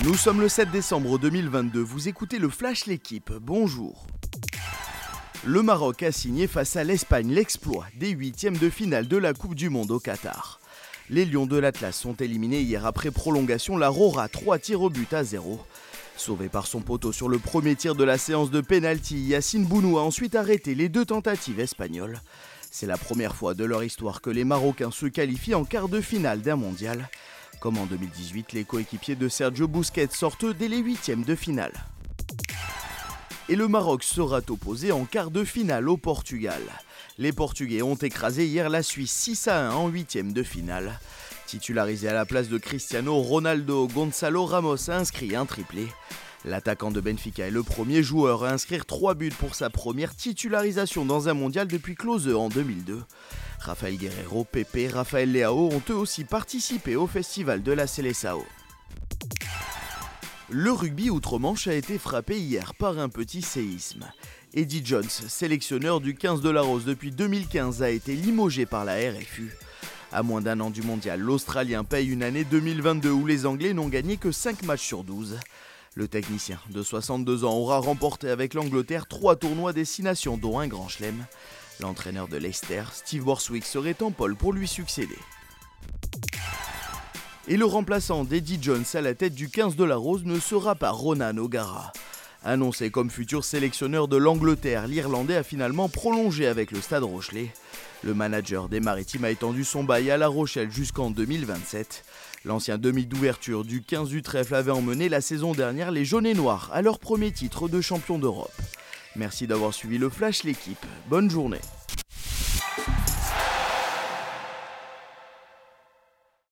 Nous sommes le 7 décembre 2022, vous écoutez le Flash L'équipe, bonjour. Le Maroc a signé face à l'Espagne l'exploit des huitièmes de finale de la Coupe du Monde au Qatar. Les Lions de l'Atlas sont éliminés hier après prolongation la Rora 3 tirs au but à 0. Sauvé par son poteau sur le premier tir de la séance de pénalty, Yacine Bounou a ensuite arrêté les deux tentatives espagnoles. C'est la première fois de leur histoire que les Marocains se qualifient en quart de finale d'un mondial. Comme en 2018, les coéquipiers de Sergio Busquets sortent dès les huitièmes de finale. Et le Maroc sera opposé en quart de finale au Portugal. Les Portugais ont écrasé hier la Suisse 6 à 1 en huitième de finale. Titularisé à la place de Cristiano Ronaldo, Gonzalo Ramos a inscrit un triplé. L'attaquant de Benfica est le premier joueur à inscrire 3 buts pour sa première titularisation dans un mondial depuis Close en 2002. Rafael Guerrero, Pepe, Rafael Leao ont eux aussi participé au festival de la Seleção. Le rugby outre-Manche a été frappé hier par un petit séisme. Eddie Jones, sélectionneur du 15 de la Rose depuis 2015, a été limogé par la RFU. À moins d'un an du mondial, l'Australien paye une année 2022 où les Anglais n'ont gagné que 5 matchs sur 12. Le technicien de 62 ans aura remporté avec l'Angleterre 3 tournois destination dont un grand chelem. L'entraîneur de Leicester, Steve Borswick, serait en pôle pour lui succéder. Et le remplaçant d'Eddie Jones à la tête du 15 de la Rose ne sera pas Ronan O'Gara. Annoncé comme futur sélectionneur de l'Angleterre, l'Irlandais a finalement prolongé avec le Stade Rochelet. Le manager des Maritimes a étendu son bail à La Rochelle jusqu'en 2027. L'ancien demi d'ouverture du 15 du trèfle avait emmené la saison dernière les jaunes et noirs à leur premier titre de champion d'Europe. Merci d'avoir suivi le Flash l'équipe. Bonne journée.